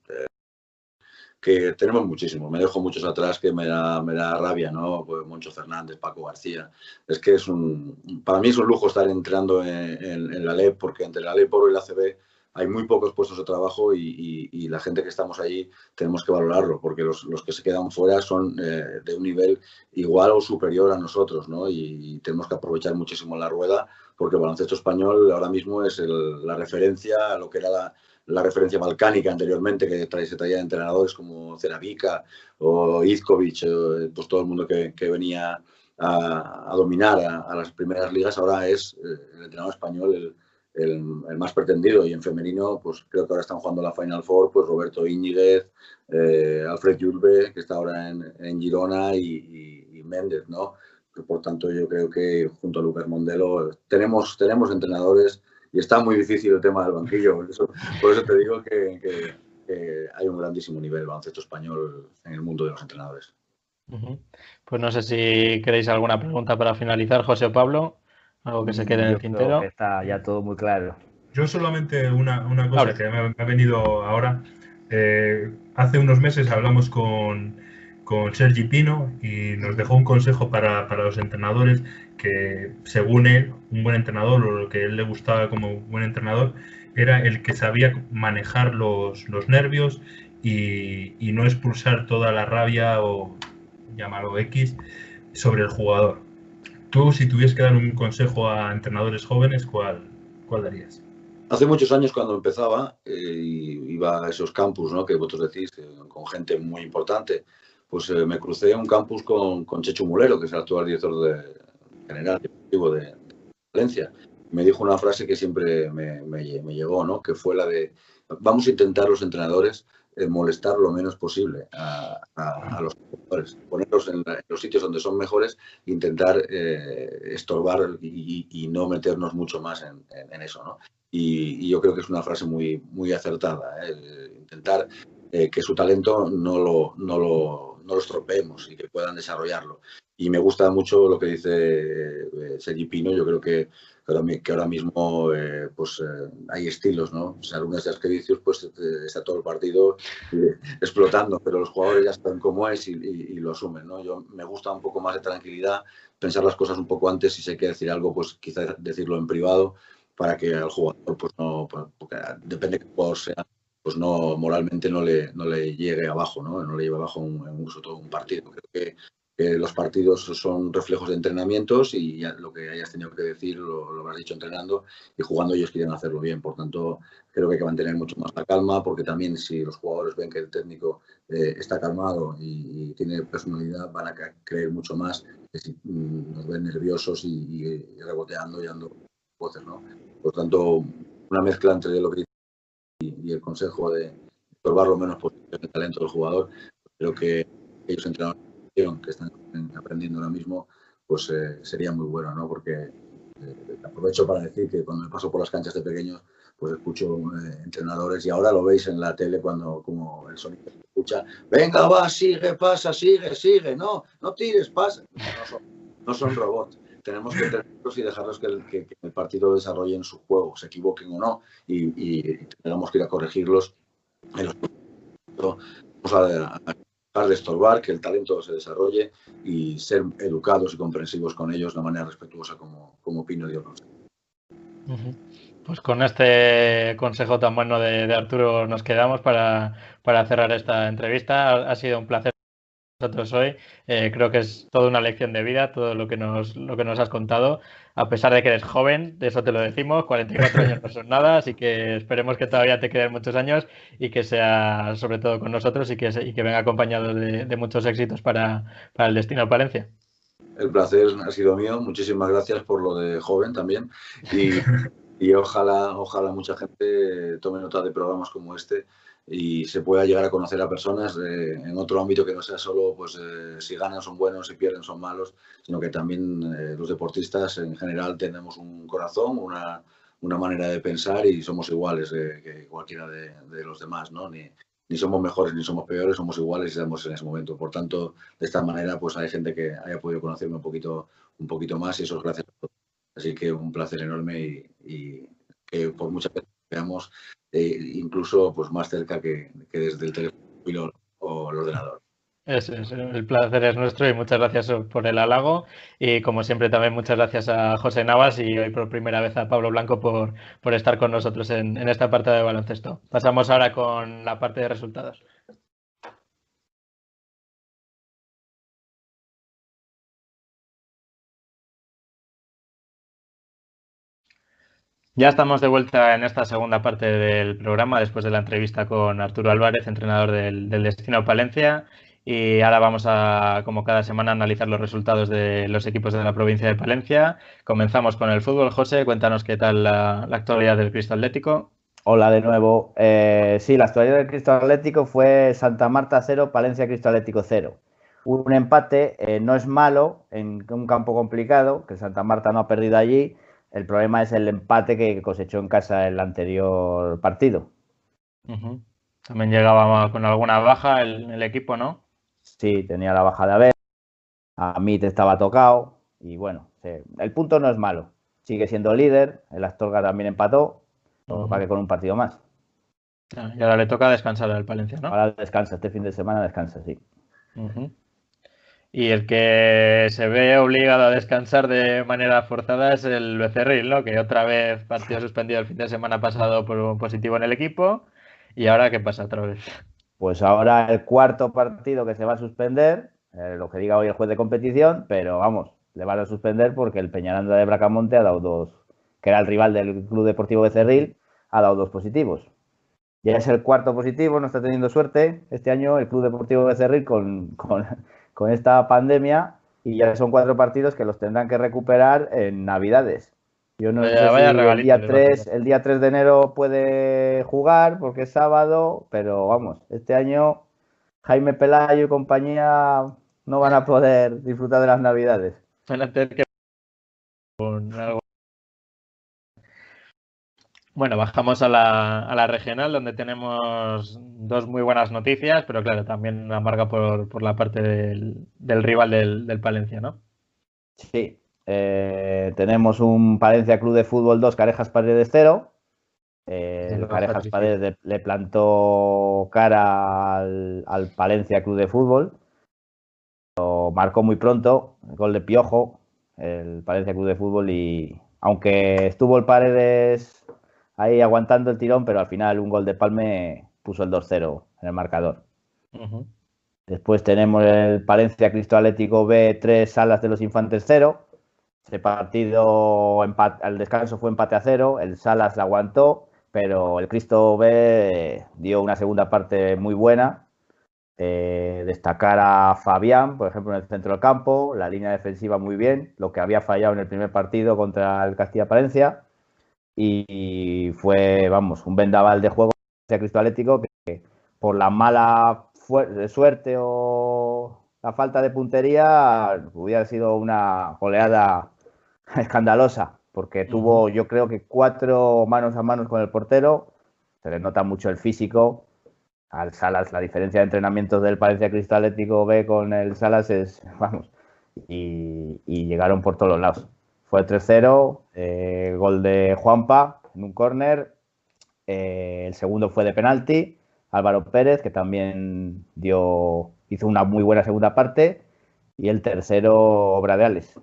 que tenemos muchísimo. Me dejo muchos atrás que me da, me da rabia, ¿no? Pues Moncho Fernández, Paco García. Es que es un, para mí es un lujo estar entrando en, en, la LEP, porque entre la LEP Oro y la CB hay muy pocos puestos de trabajo y, la gente que estamos allí tenemos que valorarlo, porque los, que se quedan fuera son eh, de un nivel igual o superior a nosotros, ¿no? Y, tenemos que aprovechar muchísimo la rueda, porque el baloncesto español ahora mismo es el, la referencia a lo que era la, referencia balcánica anteriormente, que trae, se traía de entrenadores como Ceravica o Izkovic, pues todo el mundo que, venía a, dominar a, las primeras ligas, ahora es eh, el entrenador español el, más pretendido y en femenino, pues creo que ahora están jugando la Final Four, pues Roberto Íñiguez, eh, Alfred Yulbe, que está ahora en, Girona y, Méndez, ¿no? Por tanto, yo creo que junto a Lucas Mondelo tenemos, tenemos entrenadores y está muy difícil el tema del banquillo. Por eso, te digo que, hay un grandísimo nivel baloncesto español en el mundo de los entrenadores. Pues no sé si queréis alguna pregunta para finalizar, José o Pablo. Algo que se quede en el tintero. está ya todo muy claro. Yo solamente una, cosa que me ha venido ahora. Eh, hace unos meses hablamos con, con Sergi Pino y nos dejó un consejo para, los entrenadores que, según él, un buen entrenador o lo que él le gustaba como buen entrenador era el que sabía manejar los, nervios y, y, no expulsar toda la rabia o llamarlo X sobre el jugador. Tú, si tuvieras que dar un consejo a entrenadores jóvenes, ¿cuál, cuál darías? Hace muchos años cuando empezaba, eh, iba a esos campus ¿no? que vosotros decís, eh, con gente muy importante, pues eh, me crucé un campus con, con Checho Mulero, que es el actual director de, general de, de Valencia. Me dijo una frase que siempre me, me, me, llegó, ¿no? que fue la de, vamos a intentar los entrenadores molestar lo menos posible a, los jugadores, ponerlos en, los sitios donde son mejores, intentar estorbar y, no meternos mucho más en, eso. ¿no? Y, yo creo que es una frase muy, muy acertada, ¿eh? intentar eh, que su talento no lo, no, lo, no lo estropeemos y que puedan desarrollarlo. Y me gusta mucho lo que dice eh, Sergi Pino, yo creo que, que ahora mismo pues, hay estilos, ¿no? O algunas de las que dices, pues está todo el partido explotando, pero los jugadores ya están como es y, lo asumen, ¿no? Yo me gusta un poco más de tranquilidad, pensar las cosas un poco antes, si se quiere decir algo, pues quizás decirlo en privado, para que al jugador, pues no, pues, porque depende de qué jugador sea, pues no, moralmente no le, no le llegue abajo, ¿no? No le lleve abajo un, un, todo un partido. Creo que, los partidos son reflejos de entrenamientos y lo que hayas tenido que decir lo, lo has dicho entrenando y jugando ellos quieren hacerlo bien. Por tanto, creo que hay que mantener mucho más la calma porque también si los jugadores ven que el técnico eh, está calmado y, tiene personalidad, van a creer mucho más que si mm, nos ven nerviosos y, reboteando y dando voces, ¿no? Por tanto, una mezcla entre lo que y, el consejo de probar lo menos posible el talento del jugador. Creo que ellos entrenadores que están aprendiendo ahora mismo, pues eh, sería muy bueno, ¿no? Porque eh, aprovecho para decir que cuando me paso por las canchas de pequeños, pues escucho eh, entrenadores y ahora lo veis en la tele cuando como el sonido se escucha, venga, va, sigue, pasa, sigue, sigue, no, no tires, pasa. No, son, robots tenemos que tenerlos y dejarlos que el, partido desarrolle en su juego, se equivoquen o no, y, tengamos que ir a corregirlos. Vamos a, dejar de estorbar, que el talento se desarrolle y ser educados y comprensivos con ellos de una manera respetuosa como, como Pino Dios nos Pues con este consejo tan bueno de, Arturo nos quedamos para, para cerrar esta entrevista. Ha sido un placer nosotros hoy. Eh, creo que es toda una lección de vida, todo lo que, nos, lo que nos has contado. A pesar de que eres joven, de eso te lo decimos, 44 años no son nada, así que esperemos que todavía te queden muchos años y que sea sobre todo con nosotros y que, y que venga acompañado de, muchos éxitos para, para el destino Palencia. El placer ha sido mío, muchísimas gracias por lo de joven también y, y ojalá, ojalá mucha gente tome nota de programas como este y se pueda llegar a conocer a personas eh, en otro ámbito que no sea solo pues eh, si ganan son buenos, si pierden son malos, sino que también eh, los deportistas en general tenemos un corazón, una, una manera de pensar y somos iguales que cualquiera de, de, los demás, ¿no? Ni, ni somos mejores ni somos peores, somos iguales y estamos en ese momento. Por tanto, de esta manera pues hay gente que haya podido conocerme un poquito, un poquito más y eso es gracias a todos. Así que un placer enorme y, y que por muchas veces veamos eh, incluso pues más cerca que, desde el teléfono o el ordenador. Es, el placer es nuestro y muchas gracias por el halago. Y como siempre también muchas gracias a José Navas y hoy por primera vez a Pablo Blanco por, por estar con nosotros en, en esta parte de baloncesto. Pasamos ahora con la parte de resultados. Ya estamos de vuelta en esta segunda parte del programa después de la entrevista con Arturo Álvarez, entrenador del, Destino Palencia. Y ahora vamos a, como cada semana, analizar los resultados de los equipos de la provincia de Palencia. Comenzamos con el fútbol. José, cuéntanos qué tal la, actualidad del Cristo Atlético. Hola de nuevo. Eh, sí, la actualidad del Cristo Atlético fue Santa Marta 0, Palencia Cristo Atlético 0. Un empate eh, no es malo en un campo complicado, que Santa Marta no ha perdido allí. El problema es el empate que cosechó en casa el anterior partido. También llegaba con alguna baja el equipo, ¿no? Sí, tenía la baja de Abel. A mí te estaba tocado. Y bueno, el punto no es malo. Sigue siendo líder. El Astorga también empató. Para que con un partido más. Ah, y ahora le toca descansar al Palencia, ¿no? Ahora descansa, este fin de semana descansa, sí. Y el que se ve obligado a descansar de manera forzada es el Becerril, ¿no? Que otra vez partido suspendido el fin de semana pasado por un positivo en el equipo. ¿Y ahora qué pasa otra vez? Pues ahora el cuarto partido que se va a suspender, eh, lo que diga hoy el juez de competición, pero vamos, le van a suspender porque el Peñaranda de Bracamonte ha dado dos, que era el rival del Club Deportivo de Cerril, ha dado dos positivos. Ya es el cuarto positivo, no está teniendo suerte este año el Club Deportivo de Cerril con, con esta pandemia y ya son cuatro partidos que los tendrán que recuperar en Navidades. Yo no sé si el día, 3, el día 3 de enero puede jugar porque es sábado, pero vamos, este año Jaime Pelayo y compañía no van a poder disfrutar de las navidades. Bueno, bajamos a la, a la, regional donde tenemos dos muy buenas noticias, pero claro, también amarga por, por la parte del, del rival del, del Palencia, ¿no? Sí, eh, tenemos un Palencia Club de Fútbol 2, Carejas Paredes 0. Eh, el Carejas Paredes le, plantó cara al, Palencia Club de Fútbol. Lo marcó muy pronto, el gol de Piojo, el Palencia Club de Fútbol. Y aunque estuvo el Paredes ahí aguantando el tirón, pero al final un gol de Palme puso el 2-0 en el marcador. Después tenemos el Palencia Cristo Atlético B, 3 Salas de los Infantes 0. Ese partido al descanso fue empate a cero, el Salas aguantó, pero el Cristo B dio una segunda parte muy buena. Eh, destacar a Fabián, por ejemplo, en el centro del campo, la línea defensiva muy bien, lo que había fallado en el primer partido contra el Castilla-Palencia. Y, fue, vamos, un vendaval de juego de Cristo Atlético que por la mala suerte o la falta de puntería hubiera sido una goleada escandalosa, porque tuvo yo creo que cuatro manos a manos con el portero, se le nota mucho el físico. Al Salas, la diferencia de entrenamientos del Palencia Cristal Atlético B con el Salas es, vamos, y, llegaron por todos los lados. Fue 3-0, eh, gol de Juanpa en un córner, eh, el segundo fue de penalti, Álvaro Pérez, que también dio, hizo una muy buena segunda parte, y el tercero, obra de Alex.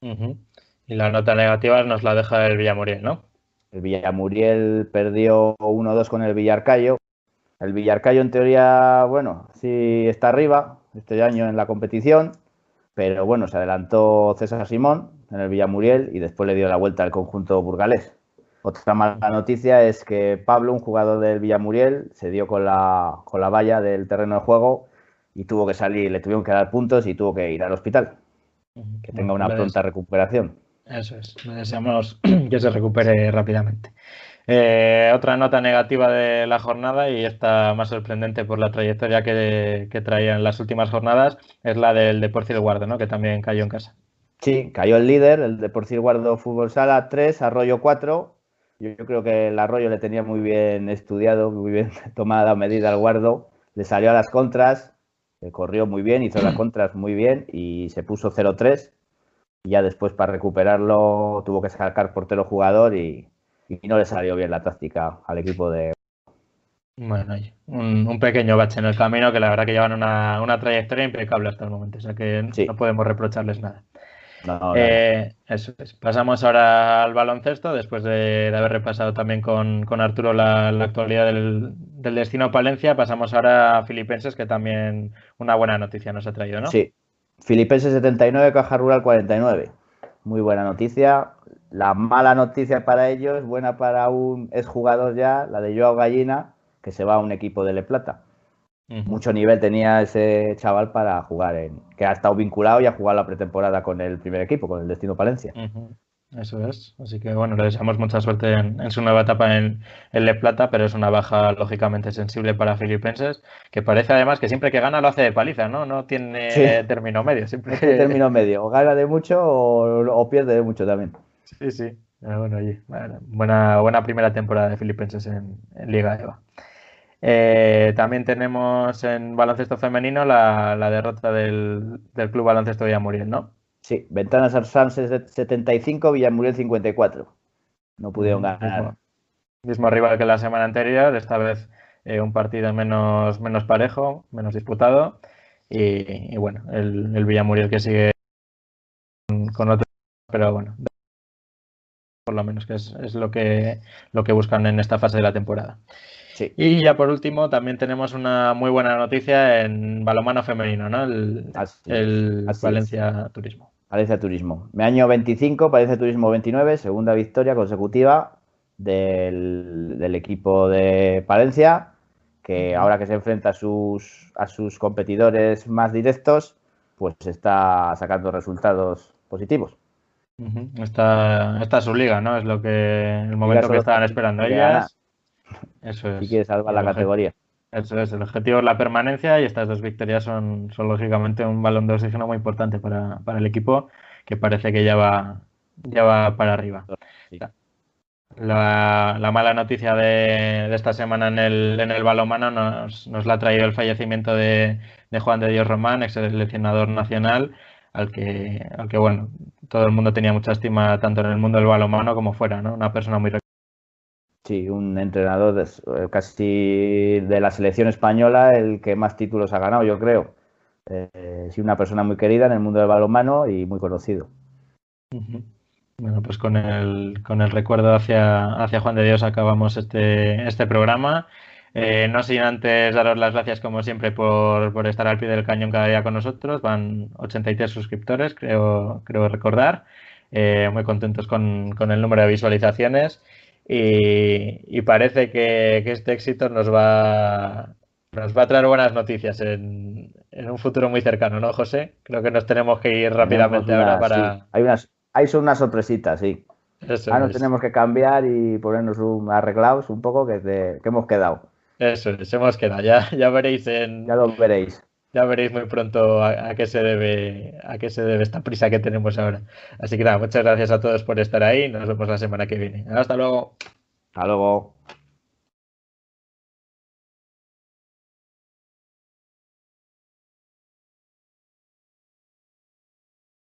Y la nota negativa nos la deja el Villamuriel, ¿no? El Villamuriel perdió 1-2 con el Villarcayo. El Villarcayo, en teoría, bueno, sí está arriba este año en la competición, pero bueno, se adelantó César Simón en el Villamuriel y después le dio la vuelta al conjunto burgalés. Otra mala noticia es que Pablo, un jugador del Villamuriel, se dio con la, con la valla del terreno de juego y tuvo que salir, le tuvieron que dar puntos y tuvo que ir al hospital. Que tenga una pronta recuperación. Eso es, deseamos que se recupere rápidamente. Eh, otra nota negativa de la jornada y esta más sorprendente por la trayectoria que, que traía en las últimas jornadas es la del Deportivo Guardo, ¿no? que también cayó en casa. Sí, cayó el líder, el Deportivo Guardo Fútbol Sala 3, Arroyo 4. Yo, yo, creo que el Arroyo le tenía muy bien estudiado, muy bien tomada medida al Guardo. Le salió a las contras, corrió muy bien, hizo las contras muy bien y se puso 0-3 y ya después para recuperarlo tuvo que sacar portero jugador y, no le salió bien la táctica al equipo de... Bueno, un, pequeño bache en el camino que la verdad que llevan una, trayectoria impecable hasta el momento, o sea que no podemos reprocharles nada. Eh, eso es. Pasamos ahora al baloncesto, después de, haber repasado también con, Arturo la, actualidad del, del, destino Palencia, pasamos ahora a Filipenses, que también una buena noticia nos ha traído, ¿no? Sí, Filipense 79, Caja Rural 49. Muy buena noticia. La mala noticia para ellos, buena para un exjugador ya, la de Joao Gallina, que se va a un equipo de Le Plata. Mucho nivel tenía ese chaval para jugar en. que ha estado vinculado y ha jugado la pretemporada con el primer equipo, con el Destino Palencia. Eso es. Así que bueno, le deseamos mucha suerte en, su nueva etapa en, el Le Plata, pero es una baja lógicamente sensible para Filipenses, que parece además que siempre que gana lo hace de paliza, ¿no? No tiene término medio. Siempre término medio. O gana de mucho o, pierde de mucho también. Sí, sí. Bueno, oye, buena, buena primera temporada de Filipenses en, Liga EVA. Eh, también tenemos en baloncesto femenino la, derrota del, del Club Baloncesto Villamuriel, ¿no? Sí, Ventanas Arsanses 75, Villamuriel 54. No pudieron ganar. Mismo, rival que la semana anterior, esta vez eh, un partido menos, menos parejo, menos disputado. Y, bueno, el, el, Villamuriel que sigue con, otro, pero bueno, por lo menos que es, lo, que, lo que buscan en esta fase de la temporada. Sí. Y ya por último, también tenemos una muy buena noticia en balomano femenino, ¿no? El, el Valencia Turismo. Palencia Turismo. Me año 25, Palencia Turismo 29, segunda victoria consecutiva del, equipo de Palencia, que ahora que se enfrenta a sus, a sus competidores más directos, pues está sacando resultados positivos. Esta, es su liga, ¿no? Es lo que el momento que estaban esperando ellas. Eso es. Si quiere salvar la categoría. Eso es, el objetivo es la permanencia y estas dos victorias son, son lógicamente un balón de oxígeno muy importante para, el equipo que parece que ya va, ya va para arriba. La, mala noticia de, esta semana en el, en el balomano nos, nos la ha traído el fallecimiento de, Juan de Dios Román, ex seleccionador nacional, al que, al que bueno, todo el mundo tenía mucha estima tanto en el mundo del balomano como fuera, ¿no? Una persona muy Sí, un entrenador eh, casi de la selección española, el que más títulos ha ganado, yo creo. Eh, sí, una persona muy querida en el mundo del balonmano y muy conocido. Bueno, pues con el, con el recuerdo hacia, hacia Juan de Dios acabamos este, este programa. Eh, no sin antes daros las gracias, como siempre, por, por, estar al pie del cañón cada día con nosotros. Van 83 suscriptores, creo, creo recordar. muy contentos con, con el número de visualizaciones. Y, parece que, este éxito nos va, nos va a traer buenas noticias en, un futuro muy cercano, ¿no, José? Creo que nos tenemos que ir rápidamente ahora para. Hay unas, hay son unas sorpresitas, sí. ahora nos tenemos que cambiar y ponernos un, arreglados un poco que, que hemos quedado. Eso es, hemos quedado. Ya, ya veréis en. Ya lo veréis ya veréis muy pronto a, qué se debe a qué se debe esta prisa que tenemos ahora. Así que nada, muchas gracias a todos por estar ahí. Nos vemos la semana que viene. Hasta luego. Hasta luego.